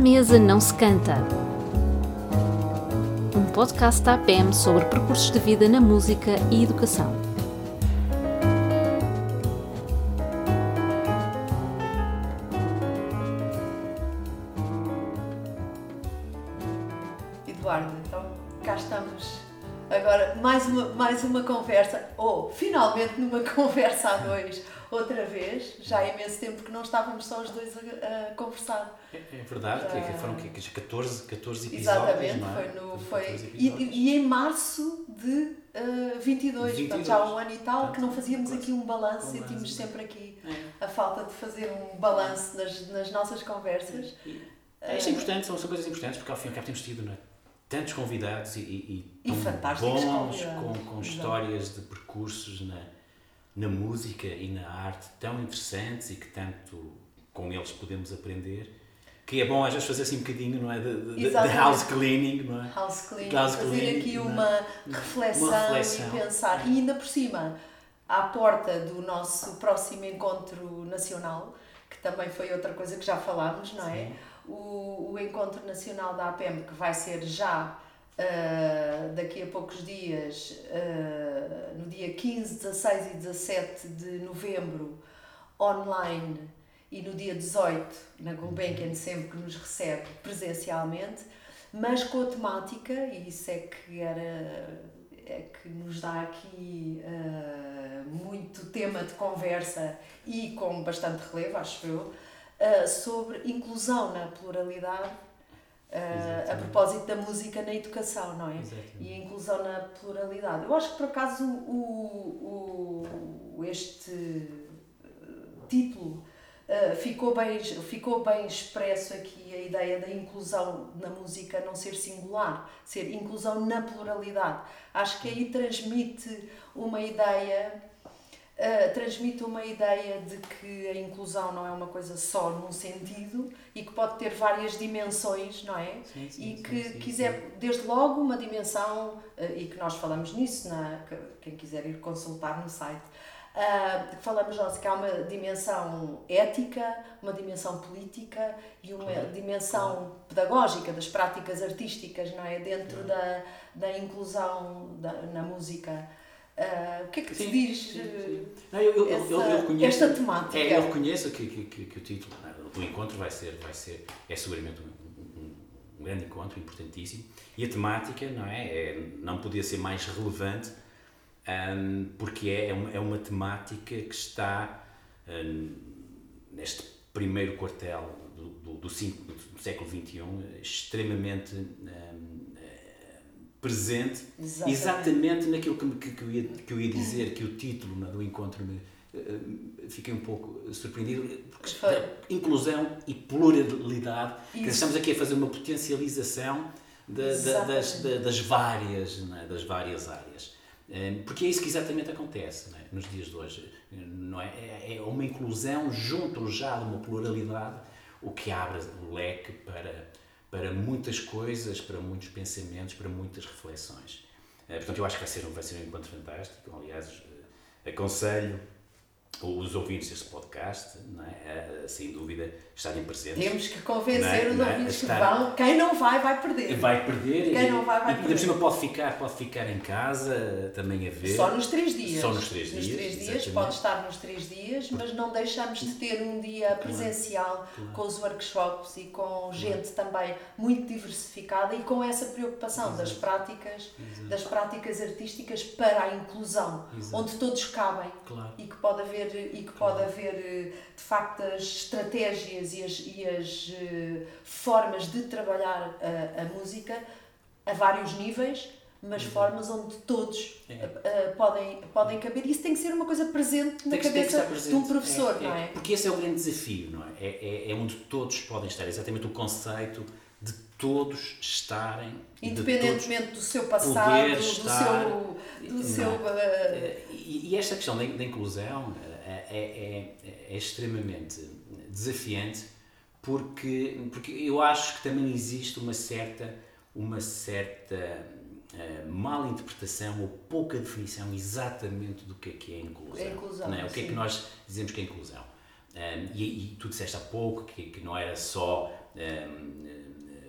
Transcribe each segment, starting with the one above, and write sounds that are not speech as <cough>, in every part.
mesa não se canta. Um podcast da APM sobre percursos de vida na música e educação. Finalmente numa <laughs> conversa a dois, outra vez. Já há imenso tempo que não estávamos só os dois a, a conversar. É, é verdade, Ah. foram que, que 14, 14 episódios. Exatamente, não é? foi no. 14 Foi, e, e em março de uh, 22, 22. portanto já há um ano e tal, que não fazíamos aqui um balanço, sentimos sempre aqui É. a falta de fazer um balanço nas, nas nossas conversas. É, Isso é importante, são, são coisas importantes, porque ao fim e ao cabo temos tido não é? Tantos convidados e, e, E tão bons, com, com Exato. histórias de percursos na, na música e na arte tão interessantes e que tanto com eles podemos aprender. Que é bom às vezes fazer assim um bocadinho, não é? De, de- de house cleaning, não é? House cleaning, House fazer cleaning, aqui é? uma reflexão, Uma reflexão. e pensar. E ainda por cima, à porta do nosso próximo encontro nacional, que também foi outra coisa que já falámos, não é? Sim. O, o encontro nacional da APM, que vai ser já ah, daqui a poucos dias, ah, no dia 15, 16 e 17 de novembro, online, e no dia 18, na Gulbenkian, sempre que nos recebe presencialmente, mas com a temática, e isso é que era é que nos dá aqui ah, muito tema de conversa e com bastante relevo, acho eu, ah, sobre inclusão na pluralidade, ah, a propósito da música na educação, não é? Exatamente. E a inclusão na pluralidade. Eu acho que por acaso o, o, este eh, título eh, ficou, bem, ficou bem expresso aqui a ideia da inclusão na música não ser singular, ser inclusão na pluralidade. Acho que aí transmite uma ideia. Eh, transmite uma ideia de que a inclusão não é uma coisa só num sentido e que pode ter várias dimensões, não é? Sim, sim, e que sim, quiser, desde logo, uma dimensão, eh, e que nós falamos nisso, na, que- quem quiser ir consultar no site, que falamos nós que há uma dimensão ética, uma dimensão política e uma Claro, dimensão pedagógica das práticas artísticas, não é? Dentro da, da inclusão da, na música. Ah, o que é que te Sim, diz sim, eh, sim. Não, eu, eu, eu, eu, essa- eu reconheço, esta temática? É, eu reconheço que, que, que, que o título do encontro vai ser, vai ser é seguramente um, um, um grande encontro, importantíssimo. E a temática, não é? é não podia ser mais relevante, hum, porque é, é, uma, é uma temática que está neste primeiro quartel do, do, do, do século XXI extremamente presente Exatamente. Exatamente naquilo que, que, que, eu ia, que eu ia dizer, que o título né, do encontro me, eh, fiquei um pouco surpreendido, porque Foi. inclusão e pluralidade, que estamos aqui a fazer uma potencialização da- da- das, da- das, várias, né, das várias áreas. Eh, Porque é isso que exatamente acontece né, nos dias de hoje. Não é? É- é uma inclusão junto já de uma pluralidade, o que abre o leque para, para muitas coisas, para muitos pensamentos, para muitas reflexões. Eh, Portanto, eu acho que vai ser, um- vai ser um encontro fantástico. Aliás, eh, aconselho os ouvintes deste podcast, não é? a, sem dúvida, estarem presentes. Temos que convencer é? os é? ouvintes que Está- vão. Quem não vai, vai perder. Vai perder Quem e, não vai, vai e perder. por cima pode ficar, pode ficar em casa também a ver. Só nos três dias. Só nos três Nos dias, três dias, pode estar nos três dias, mas não deixamos de ter um dia presencial claro. com os workshops e com gente também muito diversificada e com essa preocupação das práticas, das práticas artísticas para a inclusão, Exato. onde todos cabem Claro. e que pode haver e que pode haver eh, de facto as estratégias e as, e as eh, formas de trabalhar a, a música a vários níveis mas formas onde todos É. eh, podem, podem caber e isso tem que ser uma coisa presente na cabeça presente. de um professor, É, não é? Porque esse é o grande desafio, não é? É, é, é onde todos podem estar, exatamente o conceito de todos estarem, de Independentemente do seu passado, do estar- seu, do não. seu Eh, E, e esta questão da, da inclusão eh, é, é, é extremamente desafiante porque, porque eu acho que também existe uma certa, uma certa eh, mal interpretação ou pouca definição exatamente do que é que é inclusão. É inclusão, é? O que é que nós dizemos que é inclusão? Um, e, e tu disseste há pouco que, que não era só um,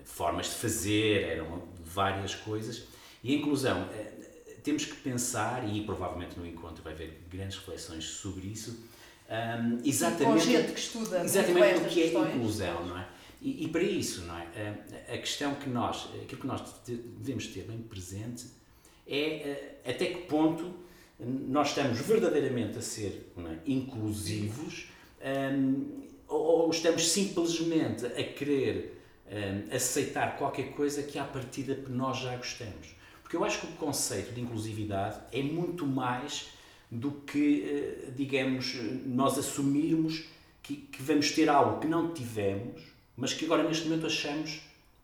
formas de fazer, eram várias coisas. E a inclusão, temos que pensar, e provavelmente no encontro vai haver grandes reflexões sobre isso, um, exatamente, gente que estuda exatamente o que é inclusão, não é? E, e, para isso, não é? A, a, questão que nós, aquilo que nós devemos ter bem presente é até que ponto nós estamos verdadeiramente a ser é? inclusivos um, ou, ou, estamos simplesmente a querer um, aceitar qualquer coisa que à partida nós já gostamos. Porque eu acho que o conceito de inclusividade é muito mais do que, eh, digamos, nós assumirmos que, que vamos ter algo que não tivemos, mas que agora neste momento achamos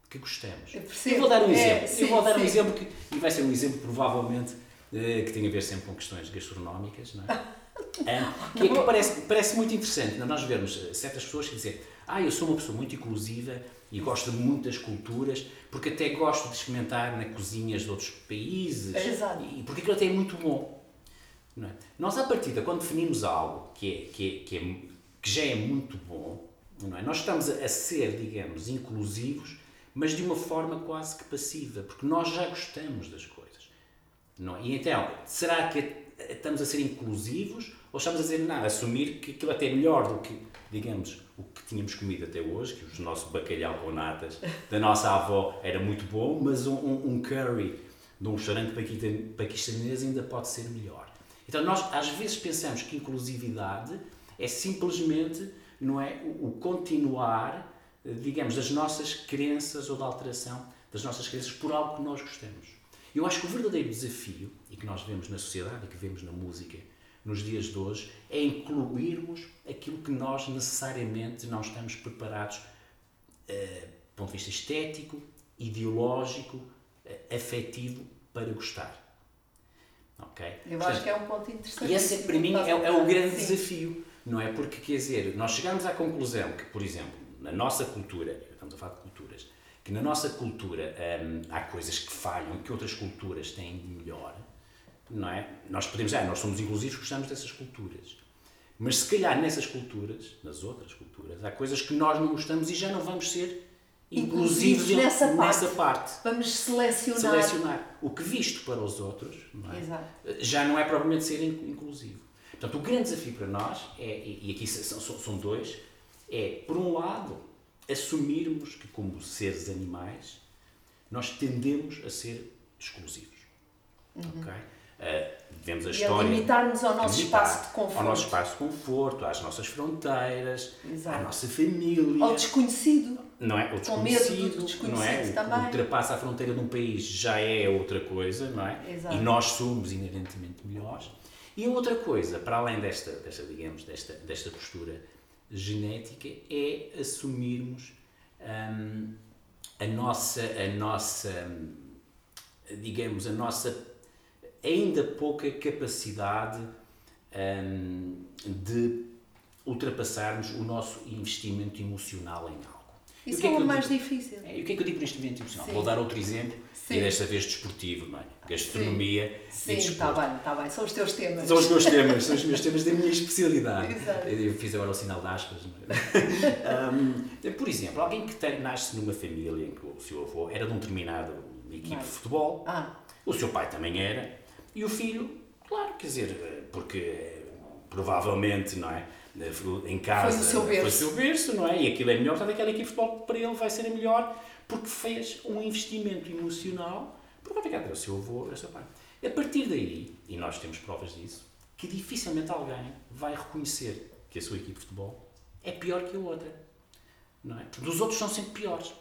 que gostamos. Eu, eu vou dar um é, exemplo. Sim, eu vou dar sim. um exemplo que e vai ser um exemplo provavelmente eh, que tem a ver sempre com questões gastronómicas, não é? <laughs> que, é que parece, parece muito interessante nós vermos eh, certas pessoas que dizem ah, eu sou uma pessoa muito inclusiva e gosto de muitas culturas, porque até gosto de experimentar na cozinhas de outros países. Exato. E porque aquilo até é muito bom. É? Nós, à partida, quando definimos algo que, é, que, é, que, é, que já é muito bom, não é? nós estamos a, a ser, digamos, inclusivos, mas de uma forma quase que passiva, porque nós já gostamos das coisas. Não? E então, será que estamos a ser inclusivos ou estamos a dizer, não, a assumir que aquilo até é melhor do que, digamos, o que tínhamos comido até hoje, que o nosso bacalhau com natas <laughs> da nossa avó era muito bom, mas um, um, um curry de um restaurante paquistanês ainda pode ser melhor. Então nós às vezes pensamos que inclusividade é simplesmente não é o, continuar, digamos, das nossas crenças ou da alteração das nossas crenças por algo que nós gostamos. Eu acho que o verdadeiro desafio e que nós vemos na sociedade e que vemos na música nos dias de hoje é incluirmos aquilo que nós necessariamente não estamos preparados uh, do ponto de vista estético, ideológico, uh, afetivo para gostar. Ok? Eu Portanto, acho que é um ponto interessante. E esse, para mim, é, é o grande Sim. desafio, não é? Porque, quer dizer, nós chegamos à conclusão que, por exemplo, na nossa cultura, estamos a falar de culturas, que na nossa cultura hum, há coisas que falham, que outras culturas têm de melhor, não é? Nós podemos dizer, ah, nós somos inclusivos, gostamos dessas culturas. Mas se calhar nessas culturas, nas outras culturas, há coisas que nós não gostamos e já não vamos ser inclusivos nessa, nessa parte. parte. Vamos selecionar. Selecionar. O que visto para os outros não é? já não é propriamente ser inclusivo. Portanto, o grande desafio para nós, é, e aqui são, são dois, é, por um lado, assumirmos que, como seres animais, nós tendemos a ser exclusivos. Uhum. Okay? Uh, vemos a e história. Limitar-nos ao nosso limitar, espaço de conforto. Ao nosso espaço de conforto, às nossas fronteiras, Exato. à nossa família. Ao desconhecido. Não é? O desconhecido, desconhecido não é? também. O, ultrapassa a fronteira de um país já é outra coisa, não é? Exato. E nós somos inerentemente melhores. E a outra coisa, para além desta, desta digamos, desta, desta postura genética, é assumirmos hum, a nossa, a nossa, digamos, a nossa ainda pouca capacidade hum, de ultrapassarmos o nosso investimento emocional em algo. Isso é o, mais difícil. É, e o que é que eu digo neste investimento emocional? Sim. Vou dar outro exemplo, Sim. e desta vez desportivo, não é? Gastronomia Sim. e está bem, está bem. São os teus temas. São os meus <laughs> temas, são os meus temas da minha especialidade. Exato. Eu fiz agora o sinal de aspas. É? <laughs> um, por exemplo, alguém que tem, nasce numa família em que o seu avô era de um determinado equipe de futebol, ah. o seu pai também era, e o filho, claro, quer dizer, porque provavelmente, não é? Em casa foi o seu berço, foi o seu berço não é? E aquilo é melhor, portanto, aquela equipe de futebol para ele vai ser a melhor porque fez um investimento emocional porque obrigado, é o seu avô, o seu pai. A partir daí, e nós temos provas disso, que dificilmente alguém vai reconhecer que a sua equipe de futebol é pior que a outra. Não é? Porque os outros são sempre piores.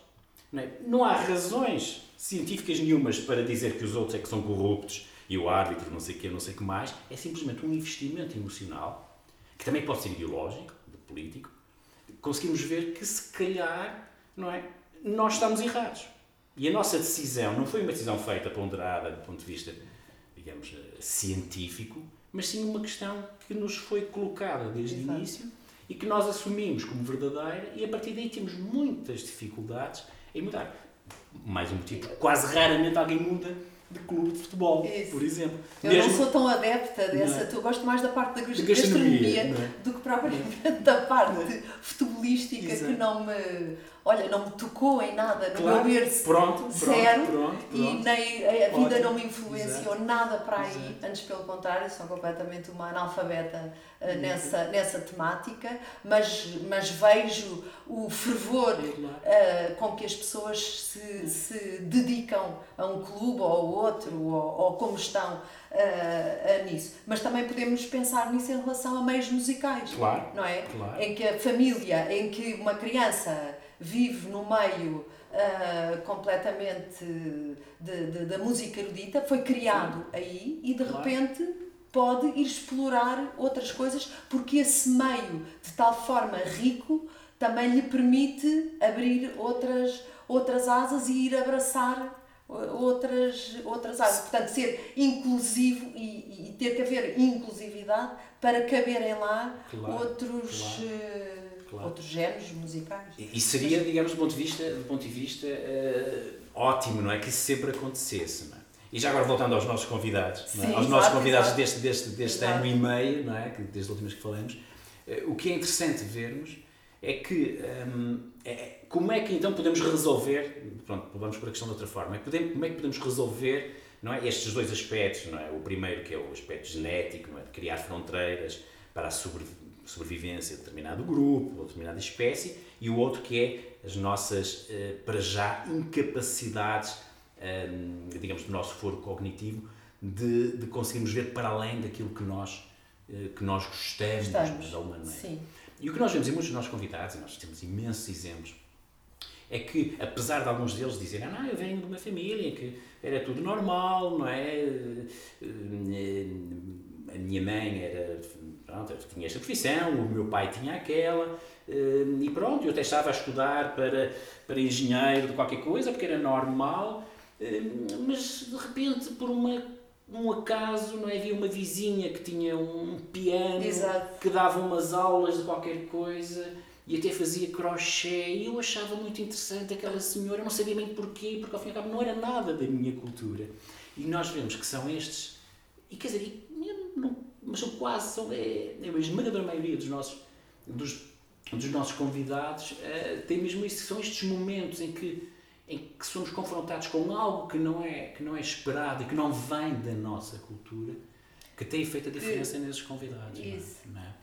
Não, é? não há razões científicas nenhumas para dizer que os outros é que são corruptos e o árbitro, não sei o que, não sei o que mais, é simplesmente um investimento emocional, que também pode ser ideológico, de político, conseguimos ver que se calhar, não é, nós estamos errados. E a nossa decisão não foi uma decisão feita, ponderada, do ponto de vista, digamos, científico, mas sim uma questão que nos foi colocada desde o início e que nós assumimos como verdadeira e a partir daí temos muitas dificuldades em mudar. Mais um motivo, quase raramente alguém muda de clube de futebol, Isso. por exemplo. Eu Mesmo- não sou tão adepta dessa, Não é? tu gosto mais da parte da gastronomia, não é? do que propriamente <laughs> da parte futebolística Exato. que não me, olha, não me tocou em nada no Claro. meu berço. Pronto, Zero. pronto, E pronto. nem a vida Ótimo. não me influenciou Exato. nada para aí, Exato. antes pelo contrário, sou completamente uma analfabeta Uhum. nessa, nessa temática, mas, mas vejo o fervor uh, com que as pessoas se, se dedicam a um clube ou outro, ou, ou como estão uh, nisso. Mas também podemos pensar nisso em relação a meios musicais, Claro, não é? claro. Em que a família, em que uma criança vive no meio uh, completamente da música erudita, foi criado aí e de Claro. repente pode ir explorar outras coisas porque esse meio de tal forma rico também lhe permite abrir outras, outras asas e ir abraçar uh, outras, outras asas. Portanto, ser inclusivo e, e ter que haver inclusividade para caberem lá Claro, outros, claro, eh, claro. outros géneros musicais. E e seria, digamos, do ponto de vista, do ponto de vista eh, ótimo, não é? Que isso sempre acontecesse, é? E já agora voltando aos nossos convidados, é? Sim, aos nossos convidados exato. deste, deste, deste Exato. ano e meio, não é? Desde a última vez que falamos, eh, o que é interessante vermos é que hum, é- como é que então podemos resolver, pronto, vamos por a questão de outra forma, é podemos- como é que podemos resolver não é, estes dois aspectos, não é? O primeiro que é o aspecto genético, não é? de criar fronteiras para a sobrevi- sobrevivência de determinado grupo ou determinada espécie, e o outro que é as nossas, eh, para já, incapacidades, hum, digamos, do nosso foro cognitivo de, de conseguirmos ver para além daquilo que nós, eh, que nós gostamos, Estamos. de alguma maneira. Sim. E o que nós vemos em muitos dos nossos convidados, e nós temos imensos exemplos, é que, apesar de alguns deles dizerem, ah, eu venho de uma família em que era tudo normal, não é? Eh, A minha mãe era, pronto, tinha esta profissão, o meu pai tinha aquela, eh, e pronto, eu até estava a estudar para, para engenheiro de qualquer coisa, porque era normal, mas de repente, por uma, um acaso, não é? havia uma vizinha que tinha um piano, Exato. que dava umas aulas de qualquer coisa e até fazia crochê e eu achava muito interessante aquela senhora, não sabia bem porquê, porque ao fim e ao cabo não era nada da minha cultura. E nós vemos que são estes, e quer dizer, eu não- mas são quase, são, é, é a esmagadora maioria dos nossos, dos, dos nossos convidados eh, tem mesmo isso, são estes momentos em que, em que somos confrontados com algo que não, é, que não é esperado e que não vem da nossa cultura, que tem feito a diferença nesses convidados. é? Isso. Não é?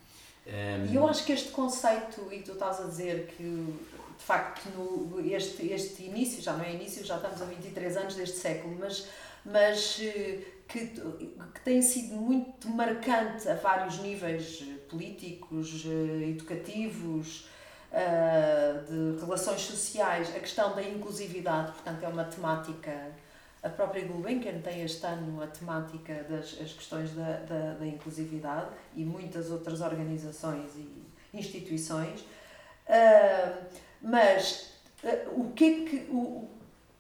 Ehm, E eu acho que este conceito, e tu estás a dizer que de facto no, este, este início, já não é início, já estamos a 23 anos deste século, mas, mas eh, que, que tem sido muito marcante a vários níveis eh, políticos, eh, educativos, ah, de relações sociais, a questão da inclusividade, portanto é uma temática a própria Gulbenkian tem este ano a temática das as questões da, da, da inclusividade e muitas outras organizações e instituições. Ah, mas ah, o que é que. O,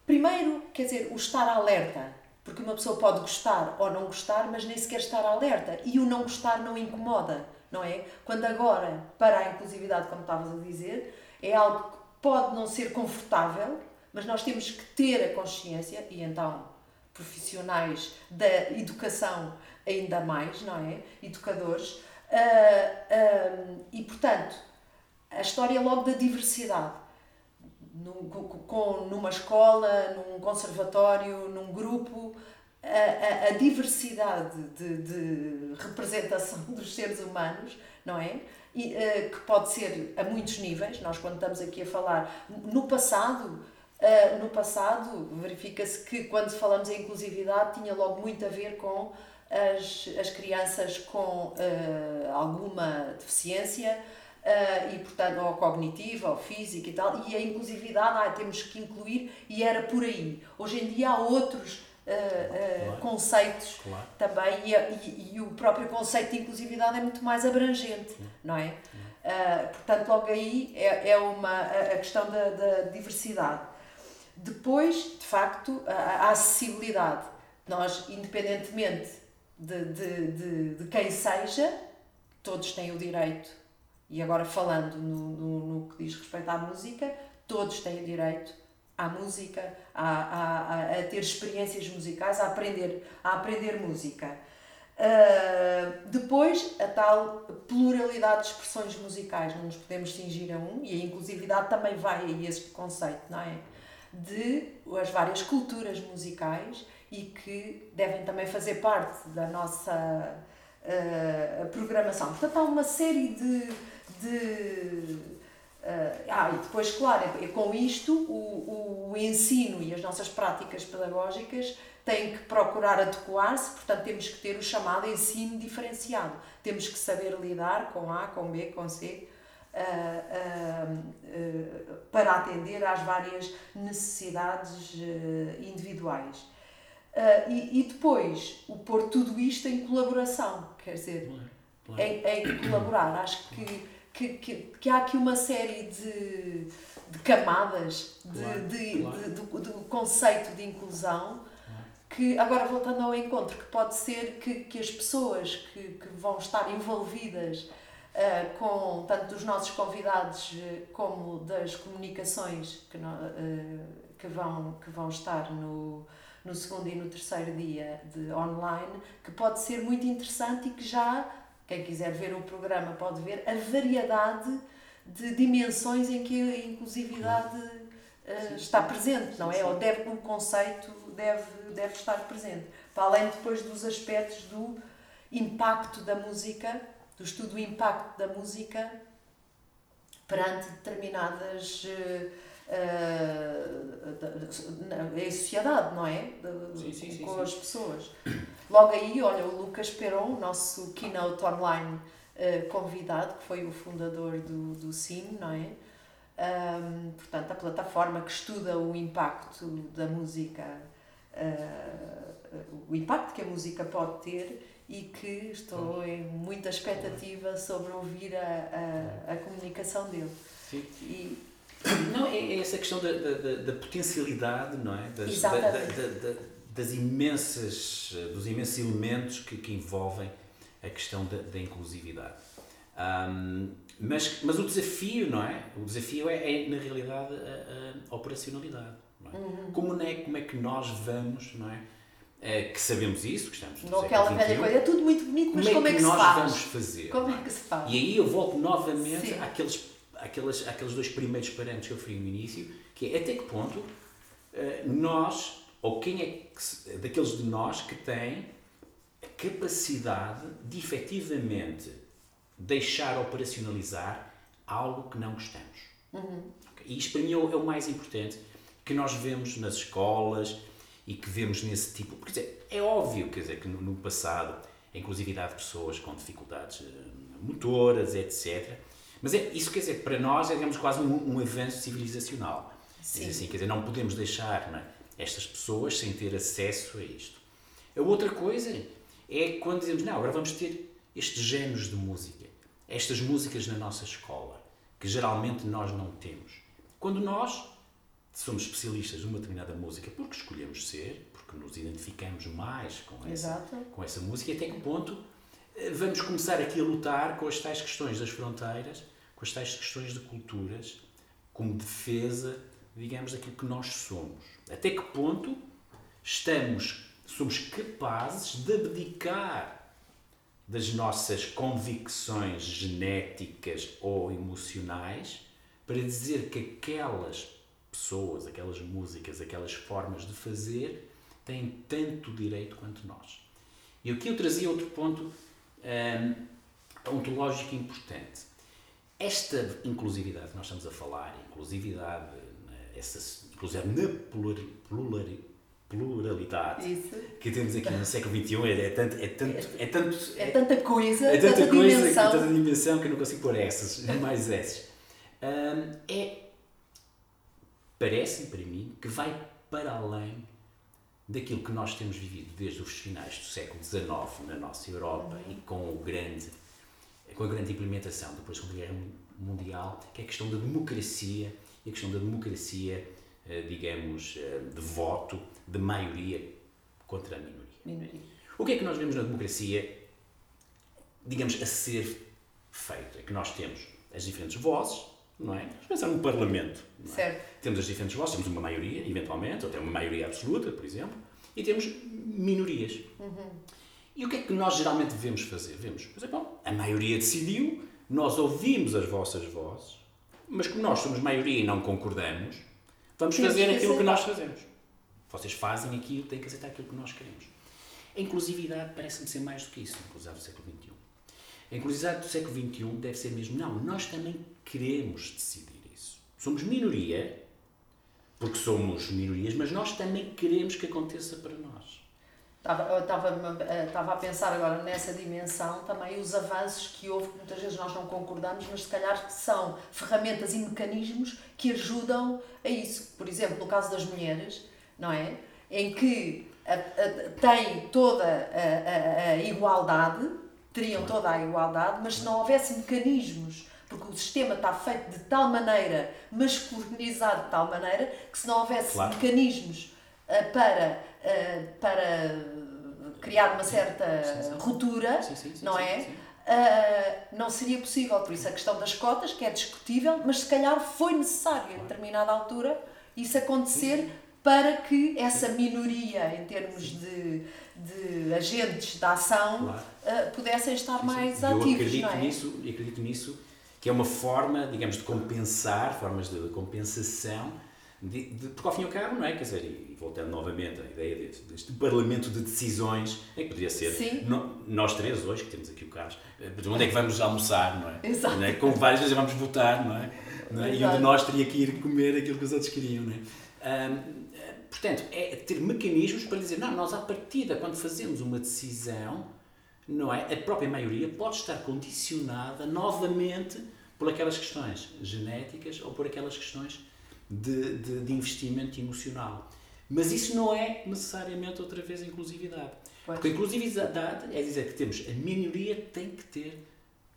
primeiro, quer dizer, o estar alerta. Porque uma pessoa pode gostar ou não gostar, mas nem sequer estar alerta. E o não gostar não incomoda, não é? Quando agora, para a inclusividade, como estavas a dizer, é algo que pode não ser confortável, mas nós temos que ter a consciência, e então profissionais da educação ainda mais, não é? Educadores. ah, e, portanto, a história logo da diversidade. Num, com- numa escola, num conservatório, num grupo, a, a- diversidade de, de representação <laughs> dos seres humanos, não é? E, eh, que pode ser a muitos níveis, nós quando estamos aqui a falar, no passado, eh, no passado verifica-se que quando falamos em inclusividade tinha logo muito a ver com as, as crianças com eh, alguma deficiência, Uh, e portanto ou cognitiva ou física e tal. E a inclusividade ah, temos que incluir e era por aí. Hoje em dia há outros uh, Claro. conceitos Claro. também e, e- e o próprio conceito de inclusividade é muito mais abrangente não é? Uh, portanto logo aí é, é uma a a questão da, da diversidade. Depois de facto a, a acessibilidade. Nós independentemente de, de, de, de quem seja todos têm o direito e agora falando no, no, no que diz respeito à música, todos têm o direito à música, a, a, a ter experiências musicais, a aprender, a aprender música. Uh, depois, a tal pluralidade de expressões musicais, não nos podemos cingir a um, e a inclusividade também vai a este conceito, não é? De as várias culturas musicais e que devem também fazer parte da nossa uh, programação. Portanto, há uma série de. de ah, e depois, claro, é, com isto o, o ensino e as nossas práticas pedagógicas têm que procurar adequar-se, portanto, temos que ter o chamado ensino diferenciado. Temos que saber lidar com A, com B, com C. Uh, uh, para atender às várias necessidades individuais. Uh, e, e, depois o pôr tudo isto em colaboração, quer dizer, claro, claro. Em, em, colaborar. Acho que, que, que, que, há aqui uma série de, de camadas de, claro, de, do, do, conceito de inclusão que, agora voltando ao encontro, que pode ser que, que as pessoas que, que vão estar envolvidas uh, com tanto dos nossos convidados uh, como das comunicações que, uh, que, vão, que vão estar no no segundo e no terceiro dia de online, que pode ser muito interessante e que já, quem quiser ver o programa pode ver a variedade de dimensões em que a inclusividade uh, está presente, não é? Ou deve, o conceito deve, deve estar presente. Para além depois dos aspectos do impacto da música, do estudo do impacto da música perante determinadas uh, uh, em sociedade, não é? Sim, sim, sim, com as pessoas. Logo aí, olha, o Lucas Peron, nosso keynote online uh, convidado, que foi o fundador do, do CIM, não é? Um, portanto, a plataforma que estuda o impacto da música, uh, o impacto que a música pode ter e que estou em muita expectativa sobre ouvir a, a, a comunicação dele. Sim. E, não, é, é essa questão da, da, da, potencialidade, não é? Das, da, da, das imensas, dos imensos elementos que, que envolvem a questão da, da inclusividade. Um, mas, mas o desafio, não é? O desafio é, é na realidade, a, a operacionalidade. É? Uhum. Como, é, como é que nós vamos, não é? é que sabemos isso, que estamos no aquela velha coisa, é tudo muito bonito, mas como, como é que, que nós vamos fazer? Como é que se faz? E aí eu volto novamente àqueles aqueles, aqueles dois primeiros parâmetros que eu referi no início, que é até que ponto uh, nós, ou quem é que, daqueles de nós que têm a capacidade de efetivamente deixar operacionalizar algo que não gostamos. Uhum. E isto para mim é o, é o, mais importante que nós vemos nas escolas e que vemos nesse tipo. Quer dizer, é óbvio quer dizer, que no, no passado a inclusividade de pessoas com dificuldades uh, motoras, etc., mas é, isso quer dizer, para nós é digamos, quase um, um avanço civilizacional. Sim. assim, quer dizer, não podemos deixar é, estas pessoas sem ter acesso a isto. A outra coisa é quando dizemos, não, agora vamos ter estes géneros de música, estas músicas na nossa escola, que geralmente nós não temos. Quando nós somos especialistas numa determinada música porque escolhemos ser, porque nos identificamos mais com essa, com essa música, até que ponto eh, vamos começar aqui a lutar com as tais questões das fronteiras com as tais questões de culturas como defesa, digamos, daquilo que nós somos. Até que ponto estamos, somos capazes de abdicar das nossas convicções genéticas ou emocionais para dizer que aquelas pessoas, aquelas músicas, aquelas formas de fazer têm tanto direito quanto nós. E aqui eu trazia outro ponto um, ontológico importante esta inclusividade que nós estamos a falar, inclusividade, né, essa inclusive na pluralidade Isso. que temos aqui no século XXI é, é, tanto, é, tanto, é, tanto, é, tanta coisa, é tanta, tanta coisa, dimensão. tanta dimensão que eu não consigo pôr essas, <laughs> mais essas. Um, é, parece para mim que vai para além daquilo que nós temos vivido desde os finais do século XIX na nossa Europa uhum. e com o grande com a grande implementação depois da Segunda Guerra Mundial, que é a questão da democracia e a questão da democracia, eh, digamos, eh, de voto, de maioria contra a minoria. minoria. O que é que nós vemos na democracia, digamos, a ser feito? É que nós temos as diferentes vozes, não é? Vamos pensar num Parlamento. é? Temos as diferentes vozes, temos uma maioria, eventualmente, ou até uma maioria absoluta, por exemplo, e temos minorias. E o que é que nós geralmente devemos fazer? Devemos, por exemplo, a maioria decidiu, nós ouvimos as vossas vozes, mas como nós somos maioria e não concordamos, vamos Temos fazer que aquilo que nós fazemos. Vocês fazem aquilo, têm que aceitar aquilo que nós queremos. A inclusividade parece-me ser mais do que isso, a inclusividade do século XXI. A inclusividade do século XXI deve ser mesmo, não, nós também queremos decidir isso. Somos minoria, porque somos minorias, mas nós também queremos que aconteça para nós. Estava, eu estava, eh, estava a pensar agora nessa dimensão também os avanços que houve, que muitas vezes nós não concordamos, mas se calhar que são ferramentas e mecanismos que ajudam a isso. Por exemplo, no caso das mulheres, não é? Em que a, a, tem toda a, a, igualdade, teriam toda a igualdade, mas se não houvesse mecanismos, porque o sistema está feito de tal maneira, masculinizado de tal maneira, que se não houvesse Claro. mecanismos eh, para, eh, para criar uma certa Sim, sim. ruptura, Sim, não é? Ah, não seria possível. Por isso a questão das cotas, que é discutível, mas se calhar foi necessário, em determinada altura, isso acontecer para que essa minoria, em termos de, de agentes da ação, Claro. ah, pudessem estar Sim, mais sim. Eu ativos, acredito não é? nisso, e acredito nisso, que é uma forma, digamos, de compensar, formas de compensação, de, de- porque ao fim e ao cabo, não é? Quer dizer, voltando novamente à ideia deste, deste parlamento de decisões, é que poderia ser no- nós três hoje, que temos aqui o Carlos, eh, de onde é que vamos almoçar, não é? Exato. Não é? Como várias vezes vamos votar, não é? Não é? E um de nós teria que ir comer aquilo que os outros queriam, não é? Ahm, eh, portanto, é ter mecanismos para dizer, não, nós à partida, quando fazemos uma decisão, não é? A própria maioria pode estar condicionada novamente por aquelas questões genéticas ou por aquelas questões de, de, de investimento emocional. Mas isso não é necessariamente outra vez a inclusividade. Pois. Porque a inclusividade é dizer que temos a minoria tem que ter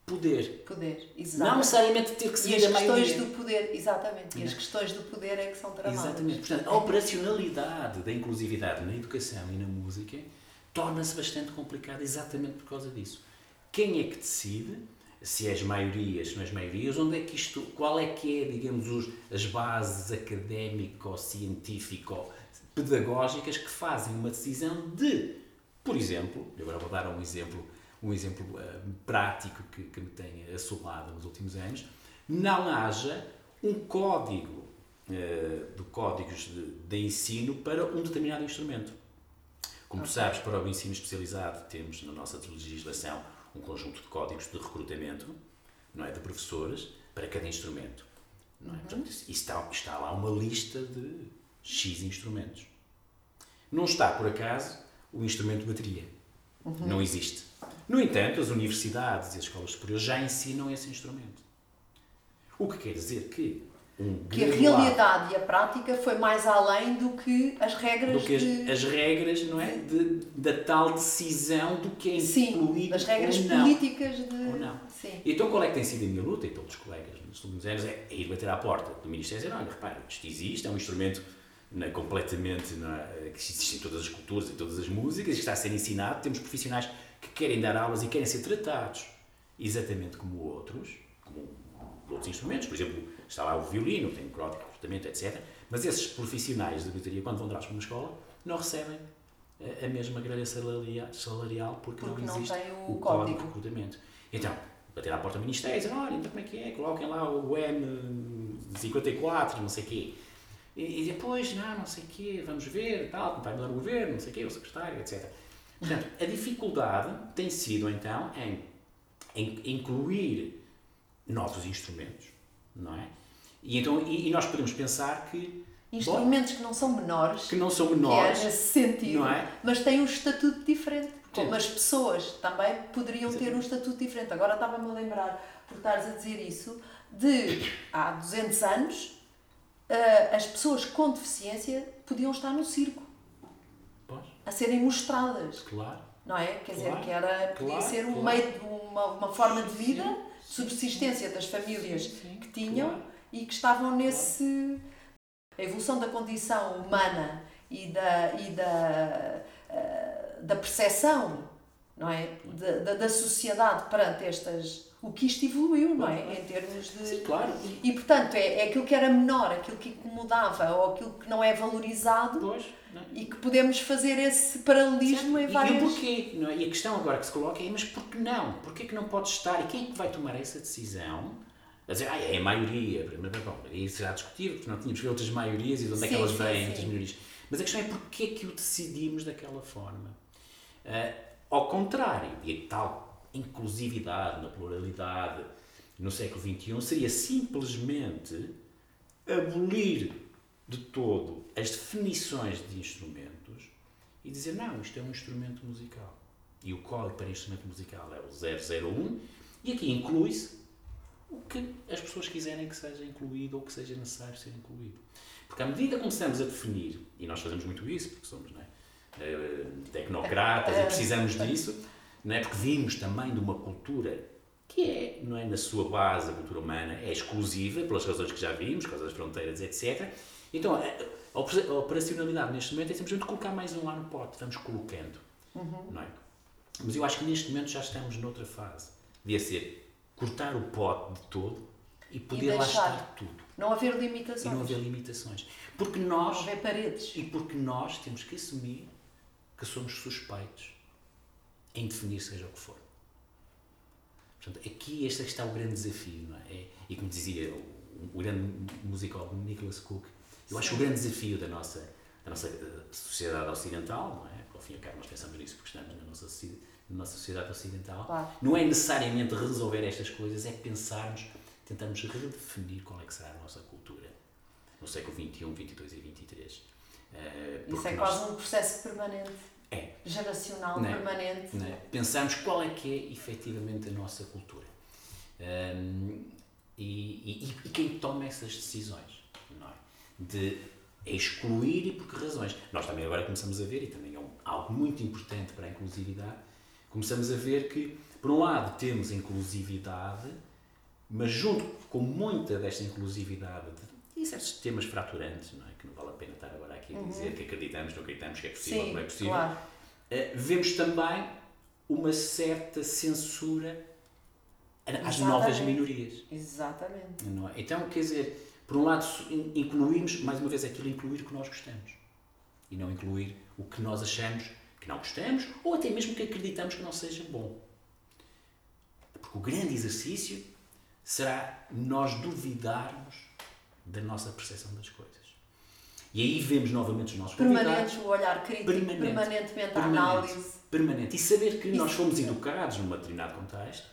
poder. Poder, Não exato. necessariamente ter que E seguir as a questões maioria. do poder, exatamente. E as Não. questões do poder é que são tramadas. Exatamente. Portanto, a operacionalidade da inclusividade na educação e na música torna-se bastante complicada exatamente por causa disso. Quem é que decide? Se é as maiorias, se não é as maiorias, onde é que isto, qual é que é, digamos, os, as bases académico-científico-pedagógicas que fazem uma decisão de, por exemplo, agora vou dar um exemplo, um exemplo eh, prático que, que me tem assolado nos últimos anos, não haja um código eh, de códigos de, de ensino para um determinado instrumento. Como tu sabes, para o ensino especializado temos na nossa legislação um conjunto de códigos de recrutamento, não é, de professores para cada instrumento. Não é? Portanto, isso- está, está lá uma lista de X instrumentos. Não está, por acaso, o instrumento de bateria. Não existe. No entanto, as universidades e as escolas superiores já ensinam esse instrumento. O que quer dizer que um Que a realidade e a prática foi mais além do que as regras do que as, de... as regras, não é? De, da tal decisão do que é Sim, incluído das regras ou não. políticas de... Ou não. Sim. Então qual é que tem sido a minha luta e todos os colegas nos últimos anos? É, é ir bater à porta do Ministério e dizer, olha, repara, isto existe, é um instrumento não é, completamente, não é, que existe em todas as culturas e todas as músicas, que está a ser ensinado, temos profissionais que querem dar aulas e querem ser tratados exatamente como outros, como outros instrumentos, por exemplo, está lá o violino, tem o código de comportamento, etc. Mas esses profissionais de bateria, quando vão para uma escola, não recebem a- a mesma grelha salarial, porque, Porque não não existe tem o código. de recrutamento. Então, bater à porta do Ministério e dizer, olha, então como é que é? Coloquem lá o M54, não sei o quê. E, e depois, não, não sei o quê, vamos ver, tal, como vai mudar o governo, não sei o quê, o secretário, etc. Portanto, a dificuldade tem sido, então, em, em incluir novos instrumentos, não é? E, então, e, e nós podemos pensar que, bom, Instrumentos que não são menores, que não são que menores, é nesse sentido, não é? mas têm um estatuto diferente. Como as pessoas também poderiam ter um Exatamente. estatuto diferente. Agora estava-me a lembrar, por estares a dizer isso, de há 200 anos ah, as pessoas com deficiência podiam estar no circo, Pois, a serem mostradas. claro. Não é? Quer dizer, Claro, que era, podia claro, ser um claro. meio, uma, uma forma de vida, de subsistência das famílias Sim, sim, que tinham e que estavam nesse. A evolução da condição humana e da, e da, eh, da percepção não é? Da, da, da sociedade perante estas. O que isto evoluiu, não é? Em termos de. Sim, claro. E portanto, é, é aquilo que era menor, aquilo que incomodava ou aquilo que não é valorizado Pois, não é? e que podemos fazer esse paralelismo em várias. E o porquê? Não é? E a questão agora que se coloca é, mas porquê não? Porquê que não pode estar? E quem é que vai tomar essa decisão? A dizer, ah, é a maioria. Mas, bom, isso será discutível, porque não tínhamos que ver outras maiorias e de onde é que Sim, elas sim, vêm, sim. outras minorias. Mas a questão é porquê que o decidimos daquela forma? Ah, ao contrário, e a tal inclusividade, na pluralidade, no século XXI, seria simplesmente abolir de todo as definições de instrumentos e dizer, não, isto é um instrumento musical. E o código para instrumento musical é o 001 e aqui inclui-se o que as pessoas quiserem que seja incluído ou que seja necessário ser incluído. Porque à medida que começamos a definir, e nós fazemos muito isso, porque somos é, eh, tecnocratas e precisamos disso, não é? porque vimos também de uma cultura que é, não é, na sua base, a cultura humana, é exclusiva, pelas razões que já vimos, por causa das fronteiras, etc. Então, a, a opera- a operacionalidade neste momento é simplesmente colocar mais um lá no pote, vamos colocando. Não é? Mas eu acho que neste momento já estamos noutra fase. Devia ser cortar o pote de todo e poder lá deixar. estar tudo. Não haver E limitações. não haver limitações. Porque Não nós, haver paredes. e porque nós temos que assumir que somos suspeitos em definir seja o que for. Portanto, aqui este é está o grande desafio, não é? É- E como dizia o, o grande musical Nicholas Cook, eu acho que o grande desafio da nossa, da nossa eh, sociedade ocidental, não é? Ao fim e ao cabo nós pensamos nisso porque estamos na nossa, na nossa sociedade ocidental, Claro. não é necessariamente resolver estas coisas, é pensarmos, tentarmos redefinir qual é que será a nossa cultura no século XXI, XXII e XXIII. Eh, Isso porque é nós- quase um processo permanente, É, geracional é? permanente. né? pensarmos qual é que é efetivamente a nossa cultura. Hum, e, e- e quem toma essas decisões, não é? De excluir e por que razões. Nós também agora começamos a ver, e também é um- algo muito importante para a inclusividade, começamos a ver que, por um lado, temos inclusividade, mas junto com muita desta inclusividade de- certos temas fraturantes, não é? que não vale a pena estar agora aqui a dizer que acreditamos, não acreditamos, que é possível, Sim, não é possível. claro. Eh, vemos também uma certa censura às Exatamente. novas minorias. Exatamente. Não é? Então, quer dizer, por um lado, incluímos, mais uma vez, aquilo incluir o que nós gostamos e não incluir o que nós achamos que não gostamos ou até mesmo que acreditamos que não seja bom. Porque o grande exercício será nós duvidarmos da nossa percepção das coisas. E aí vemos novamente os nossos. Permanente, o olhar crítico, Permanente. permanentemente a Permanente. análise. Permanente. E saber que nós Isso. fomos educados num determinado contexto,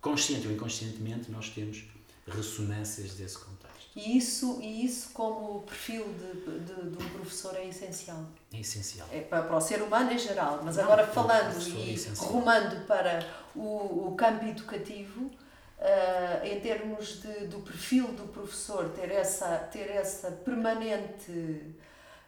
consciente ou inconscientemente, nós temos ressonâncias desse contexto. E isso, e isso como perfil de, de, de um professor é essencial. É essencial. É para, para o ser humano em geral, mas Não, agora falando é e essencial. rumando para o, o campo educativo, ah, em termos de, do perfil do professor, ter essa, ter essa permanente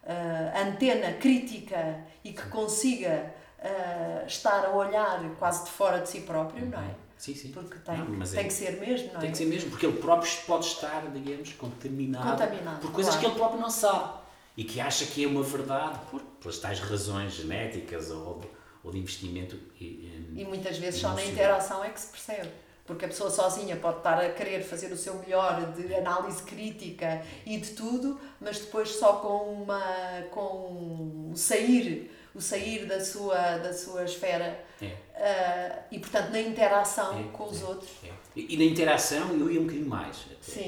ah, antena crítica e que consiga ah, estar a olhar quase de fora de si próprio, não é? Sim, sim. Porque tem, Não, tem é- que ser mesmo, não é? Tem que ser mesmo, porque ele próprio pode estar, digamos, contaminado, Contaminado, por coisas claro. que ele próprio não sabe e que acha que é uma verdade por, pelas tais razões genéticas ou ou de investimento. E, E muitas vezes só na interação é que se percebe. Porque a pessoa sozinha pode estar a querer fazer o seu melhor de análise crítica e de tudo, mas depois só com uma com o sair, o sair da sua da sua esfera É. ah, e portanto na interação É, com os é, outros. é. E, e na interação eu ia um bocadinho mais.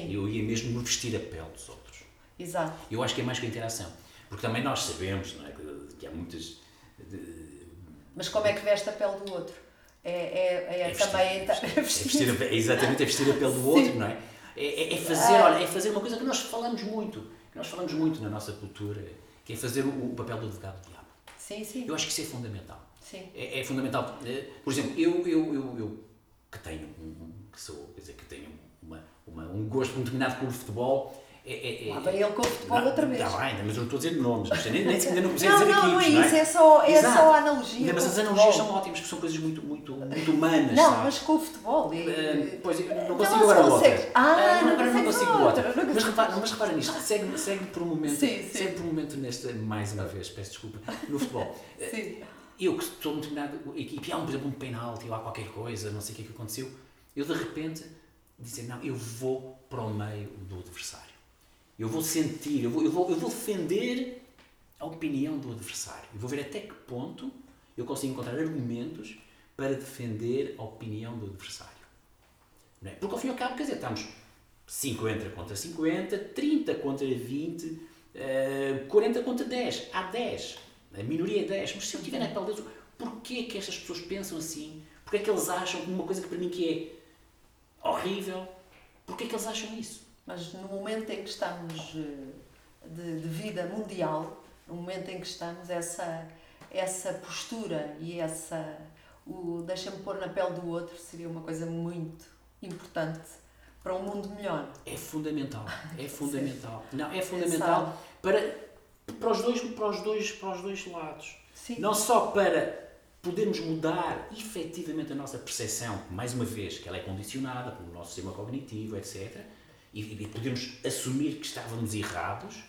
Eu ia mesmo me vestir a pele dos outros. Exato. Eu acho que é mais que a interação. Porque também nós sabemos não é, que, que há muitas. de- Mas como é que veste a pele do outro? É, é, é, vestir- também é vestir- é vestir <laughs> é exatamente é vestir a pele do outro, não é? É, fazer, Ah. olha, é fazer uma coisa que nós falamos muito, que nós falamos muito na nossa cultura, que é fazer o, o papel do advogado do diabo. Sim, sim. Eu acho que isso é fundamental. Sim. É, fundamental. Eh, Por exemplo, eu, eu, eu, eu que tenho um, que sou, quer dizer, que tenho uma, uma, um gosto muito determinado pelo futebol. É, é, é, Lá vem ele com o futebol outra vez. Está bem, mas eu não estou a dizer nomes, nem, nem, ainda não comecei a Não, dizer não, não equipes, é não isso, é só, é Exato. só a analogia. Não, mas as analogias são ótimas, porque são coisas muito, muito, muito humanas, Não, sabe? mas com o futebol. é- Eh, pois, não Não, consigo não agora outra. Ah, Eh, não agora não consigo outra, não Mas repara, não, mas repara nisto, segue, segue por um momento, Sim, sim. segue por um momento nesta, mais uma vez, peço desculpa, no futebol. <laughs> Eh, Sim. eu que estou determinado equipe, há um, por exemplo um penalti ou há qualquer coisa, não sei o que é que aconteceu, eu de repente dizer, não, eu vou para o meio do adversário. Eu vou sentir, eu vou, eu vou, eu vou defender a opinião do adversário. Eu vou ver até que ponto eu consigo encontrar argumentos para defender a opinião do adversário. É? Porque ao fim e ao cabo, quer dizer, estamos 50 contra 50, 30 contra 20, uh, 40 contra 10. Há 10. A minoria é 10. Mas se eu estiver na pele deles, porquê que estas pessoas pensam assim? Porquê é que eles acham uma coisa que para mim que é horrível, porquê é que eles acham isso? Mas no momento em que estamos eh, de, de vida mundial, no momento em que estamos, essa, essa postura e essa o deixa-me pôr na pele do outro seria uma coisa muito importante para um mundo melhor. É fundamental, é <laughs> fundamental. Não, é fundamental para, para, os dois, para, os dois, para os dois lados. Sim. Não só para podermos mudar efetivamente a nossa percepção, mais uma vez, que ela é condicionada pelo nosso sistema cognitivo, etc., e, e podemos assumir que estávamos errados,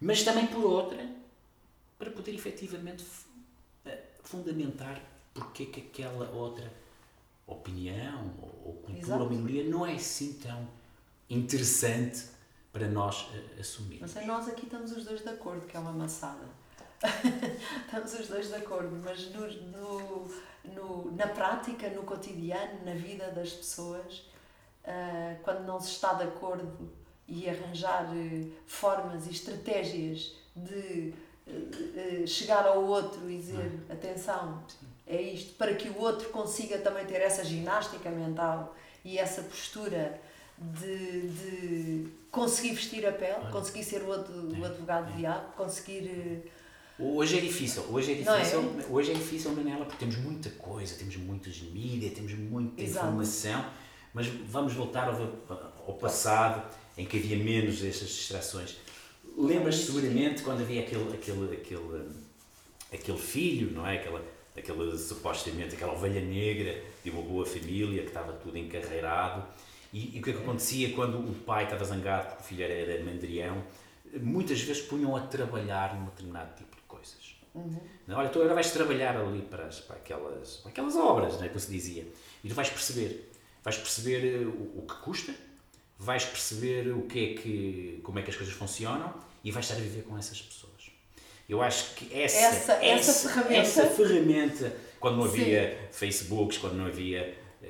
mas também por outra, para poder efetivamente eh, fundamentar porque que aquela outra opinião ou cultura Exato. ou minoria não é assim tão interessante para nós uh, assumirmos. Mas nós aqui estamos os dois de acordo, que é uma maçada. <laughs> estamos os dois de acordo, mas no, no, no, na prática, no cotidiano, na vida das pessoas, uh, quando não se está de acordo e arranjar uh, formas e estratégias de chegar ao outro e dizer hum. atenção, Sim é isto, para que o outro consiga também ter essa ginástica mental e essa postura de, de conseguir vestir a pele, conseguir ser o, o advogado é. diabo, conseguir. Eh, hoje é difícil, hoje é difícil, é? hoje é difícil, Manela, porque temos muita coisa, temos muitos mídia, temos muita Exato. informação, mas vamos voltar ao, ao passado em que havia menos estas distrações. Lembras seguramente quando havia aquele, aquele, aquele, aquele filho, não é? Aquela, aquela, supostamente aquela ovelha negra de uma boa família que estava tudo encarreirado. E, e o que é que acontecia quando o pai estava zangado porque o filho era, mandrião? Muitas vezes punham a trabalhar num determinado tipo de coisas. Uhum. Olha, tu agora vais trabalhar ali para, as, para, aquelas, para aquelas obras, não é, como se dizia. E tu vais perceber. Vais perceber eh, o, o que custa, vais perceber o que é que, como é que as coisas funcionam e vais estar a viver com essas pessoas. Eu acho que essa, essa, essa, essa ferramenta, essa ferramenta quando não havia Sim. Facebooks, quando não havia uh,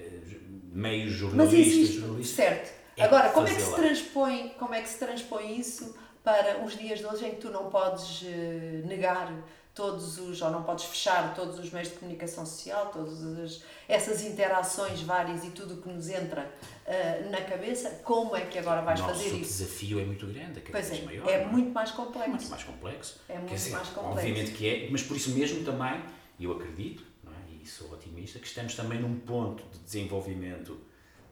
meios jornalistas, jornalistas certo. É Agora, como é que se transpõe, como é que se transpõe isso para os dias de hoje em que tu não podes uh, negar todos os, ou não podes fechar todos os meios de comunicação social, todas as, essas interações várias e tudo o que nos entra uh, na cabeça, como é que agora vais Nosso fazer isso? O desafio é muito grande, é cada pois vez é, maior. É, é muito mais complexo. É muito mais complexo. É muito dizer, mais complexo. Obviamente que é, mas por isso mesmo também, eu acredito, é? e sou otimista, que estamos também num ponto de desenvolvimento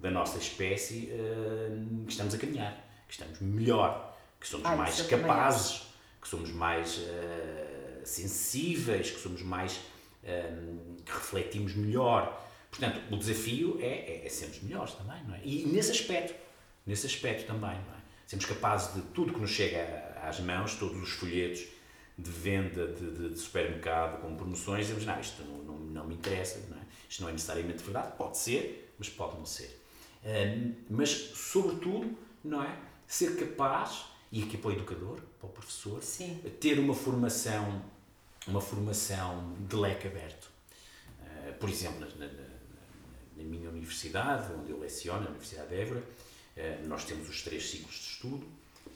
da nossa espécie uh, que estamos a caminhar, que estamos melhor, que somos ah, mais capazes, que somos mais uh, sensíveis, que somos mais. que refletimos melhor Portanto, o desafio é, é, é sermos melhores também, não é? E nesse aspecto, nesse aspecto também, não é? Sermos capazes de tudo que nos chega às mãos, todos os folhetos de venda de, de, de supermercado com promoções, dizemos, não, isto não, não, não me interessa, não é? isto não é necessariamente verdade, pode ser, mas pode não ser. Um, mas, sobretudo, não é? Ser capaz, e aqui para o educador, para o professor, Sim. ter uma formação, uma formação de leque aberto. Uh, por exemplo, na, na, na minha universidade, onde eu leciono, na Universidade de Évora, eh, nós temos os três ciclos de estudo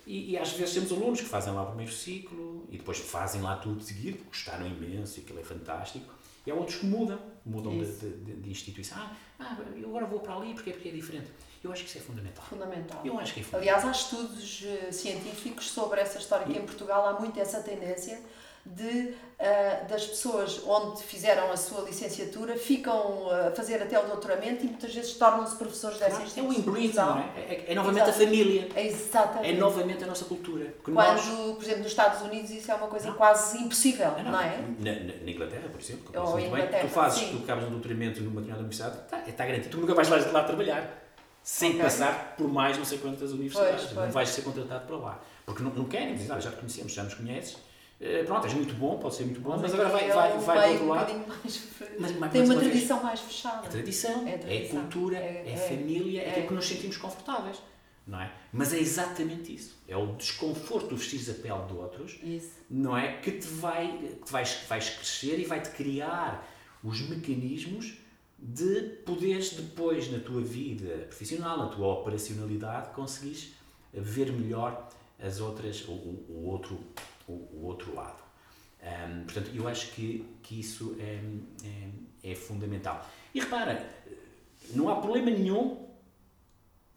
e, e, às vezes temos alunos que fazem lá o primeiro ciclo e depois fazem lá tudo de seguir, porque gostaram imenso e aquilo é fantástico. E há outros que mudam, mudam de, de, de, instituição. Ah, ah, eu agora vou para ali porque é, porque é diferente. Eu acho que isso é fundamental. Fundamental. Eu acho que é fundamental. Aliás, há estudos uh, científicos sobre essa história, que em Portugal há muito essa tendência de, uh, das pessoas onde fizeram a sua licenciatura ficam a fazer até o doutoramento e muitas vezes tornam-se professores dessa claro, instituição. É o embrigo, não é? É, é novamente Exato. a família. É exatamente. É novamente a nossa cultura. Quando, nós... por exemplo, nos Estados Unidos isso é uma coisa não. quase impossível, não, não é? Na, na, Inglaterra, por exemplo, que Ou bem, tu fazes, sim. tu acabas um doutoramento numa determinada universidade, está, está garantido, tu nunca vais lá, lá trabalhar sem okay. passar por mais não sei quantas universidades. Pois, pois. Não vais ser contratado para lá. Porque não, não querem dizer, ah, já te conhecemos, já nos conheces, eh, pronto, és muito bom, pode ser muito bom, mas aqui agora vai, é vai, um vai para meio outro um lado. mais- <laughs> Mas- mas- Tem uma vez, tradição mais fechada. É tradição, É é, tradição. cultura, É- é, é- família, é, é. aquilo que nos sentimos confortáveis. Não é? Mas é exatamente isso. É o desconforto de vestir a pele de outros, Isso. não é? Que te vai, que vais, vais crescer e vai-te criar os mecanismos de poderes depois na tua vida profissional, na tua operacionalidade, conseguires ver melhor as outras, o, o outro, o, o outro lado. Hum, portanto, eu acho que, que isso é, é, é fundamental. E repara, não há problema nenhum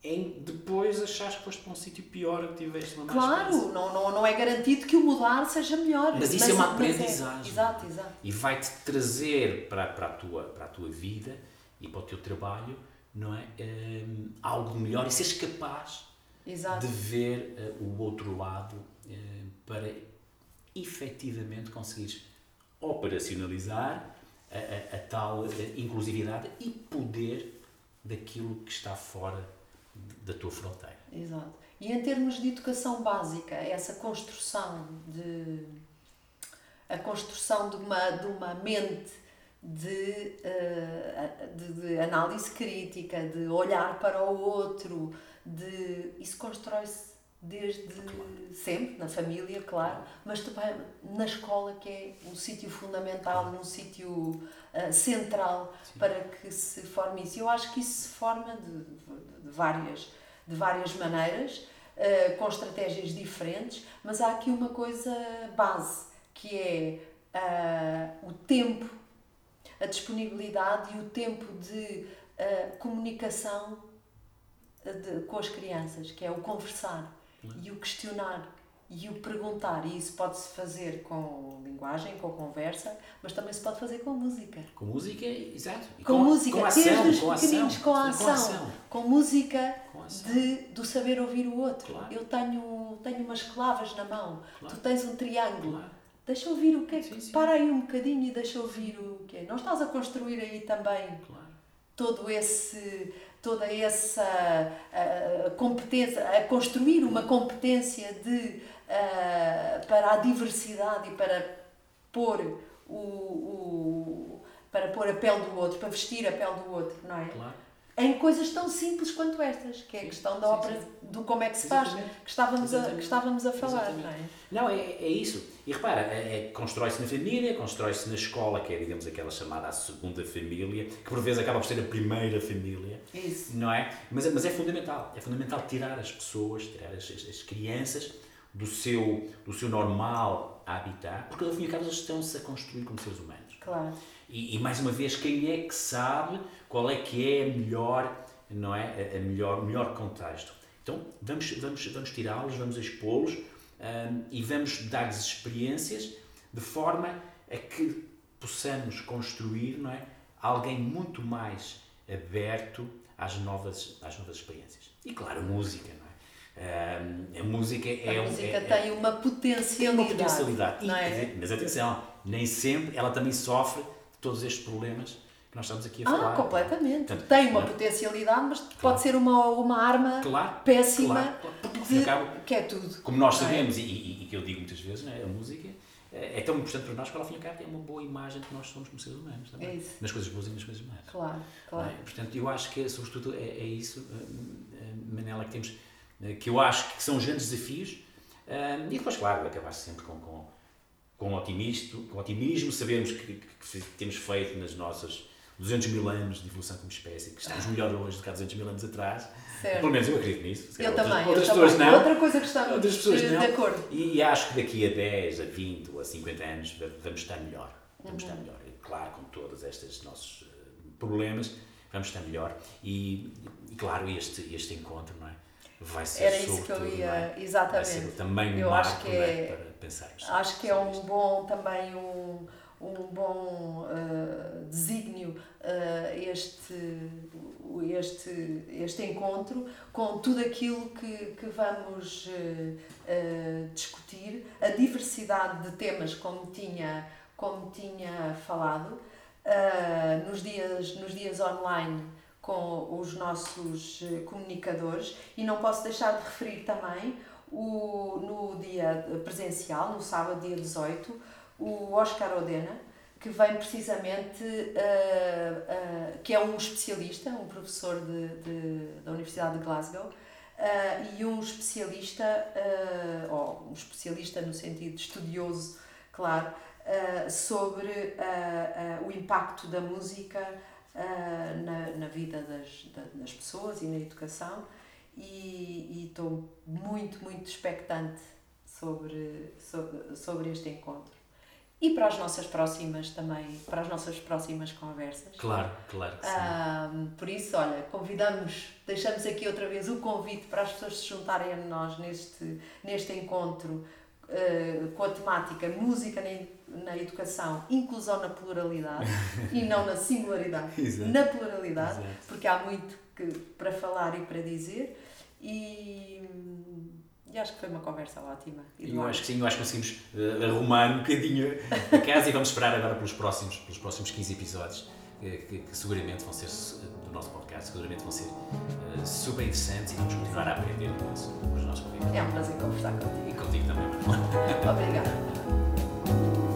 em depois achares que foste para um sítio pior que tiveste uma Claro, não, não, não é garantido que o mudar seja melhor. Mas isso é uma mas aprendizagem. Exato, exato. E vai-te trazer para, para, a tua, para a tua vida e para o teu trabalho não é? Hum, algo melhor e seres capaz Exato. de ver eh, o outro lado eh, para efetivamente conseguires operacionalizar a, a- a tal inclusividade e poder daquilo que está fora da tua fronteira. Exato. E em termos de educação básica, essa construção de a construção de uma, de uma mente de, eh, de, de análise crítica, de olhar para o outro, de isso constrói-se desde sempre, na família, claro, mas também na escola, que é um sítio fundamental, um sítio eh, central para que se forme isso. Eu acho que isso se forma de, de- várias, de várias maneiras, eh, com estratégias diferentes, mas há aqui uma coisa base, que é ah, o tempo, a disponibilidade e o tempo de comunicação de- com as crianças, que é o conversar e o questionar e o perguntar. E isso pode-se fazer com linguagem, com conversa, mas também se pode fazer com música. Com música, exato. E Com, música, com ação, desde com ação, pequeninos, com a com ação, ação. com música Com ação. de, do saber ouvir o outro. Claro. Eu tenho, tenho umas clavas na mão, Claro. tu tens um triângulo. Claro. Deixa ouvir o que é que. Para aí um bocadinho e deixa ouvir o que é. Não estás a construir aí também todo esse toda essa ah, competência a construir uma competência de ah, para a diversidade e para pôr o, o para pôr a pele do outro para vestir a pele do outro não é Claro. em coisas tão simples quanto estas que é a questão da sim, ópera sim. do como é que se faz Exatamente. que estávamos a, que estávamos a falar Exatamente. não é Não, é, é isso. E repara, é, é- constrói-se na família, constrói-se na escola, que é, digamos, aquela chamada a segunda família, que por vezes acaba por ser a primeira família, isso não é? Mas, é- mas é fundamental. É fundamental tirar as pessoas, tirar as, as- as crianças do seu, do seu normal habitat, porque ao fim e ao cabo eles estão-se a construir como seres humanos. claro E, e, mais uma vez, quem é que sabe qual é que é a melhor, não é? A, a melhor, o melhor contexto. Então, vamos, vamos, vamos tirá-los, vamos expô-los hum, e vamos dar-lhes experiências de forma a que possamos construir, não é? Alguém muito mais aberto às novas, às novas experiências. E, claro, a música, não é? Hum, a música é a um- música é- é- tem uma tem potencialidade uma potencialidade. E, é? Mas atenção, nem sempre ela também sofre de todos estes problemas nós estamos aqui a Ah, falar. completamente. Portanto, Tem uma não é? potencialidade, mas pode ser uma, uma arma Claro, péssima claro, claro. Porque, de, cabo, que é tudo. Como nós é? sabemos, e, e- que eu digo muitas vezes, não é? a música é é tão importante para nós que, ao fim e ao cabo, é uma boa imagem que nós somos como seres humanos também. É isso. Nas coisas boas e nas coisas más. Claro, claro. é? Portanto, eu acho que, sobretudo, é, é isso, hum, hum, Manela, que temos, eh, que eu acho que são os grandes desafios. hum, E depois, claro, acabar sempre com, com, com, otimismo, com otimismo, sabemos que, que- que temos feito nas nossas 200 mil anos de evolução como espécie, que estamos melhor hoje do que há 200 mil anos atrás. Certo. Pelo menos eu acredito nisso. Eu calhar também, outras, eu outras também. pessoas não. Outra coisa que estamos Outras pessoas de, não. de acordo. E, e acho que daqui a 10, a 20 ou a 50 anos va- vamos estar melhor. Vamos Uhum. estar melhor. E, claro, com todos estes nossos eh, problemas, vamos estar melhor. E, e, claro, este, este encontro, não é? Vai ser Era isso que eu ia- é? exatamente. Vai ser também um Eu marco acho que é? é- para pensarmos. Acho que é um isto. bom também um, um bom uh, desígnio uh, este, este, este encontro com tudo aquilo que, que vamos uh, discutir, a diversidade de temas como tinha, como tinha falado, nos, dias, nos dias online com os nossos comunicadores. E não posso deixar de referir também o, no dia presencial, no sábado, dia 18, o Oscar Odena, que vem precisamente, uh, uh, que é um especialista, um professor de, de da Universidade de Glasgow, uh, e um especialista, ou um especialista no sentido estudioso, claro, sobre o impacto da música na, na vida das, das pessoas e na educação e estou muito, muito expectante sobre, sobre, sobre este encontro. E para as nossas próximas também, para as nossas próximas conversas. Claro, claro que sim. Por isso, olha, convidamos, deixamos aqui outra vez o convite para as pessoas se juntarem a nós neste, neste encontro uh, com a temática música na, na educação, inclusão na pluralidade <laughs> e não na singularidade, Exato. na pluralidade, Exato. porque há muito que, para falar e para dizer. E, e acho que foi uma conversa ótima. Eu acho que sim, eu acho que conseguimos uh, arrumar um bocadinho a casa e vamos esperar agora pelos próximos, pelos próximos 15 episódios, que, que, que seguramente vão ser, do nosso podcast, seguramente vão ser super interessantes e vamos continuar a aprender com os nossos convidados. É um prazer conversar contigo. E contigo também, Obrigada. <laughs>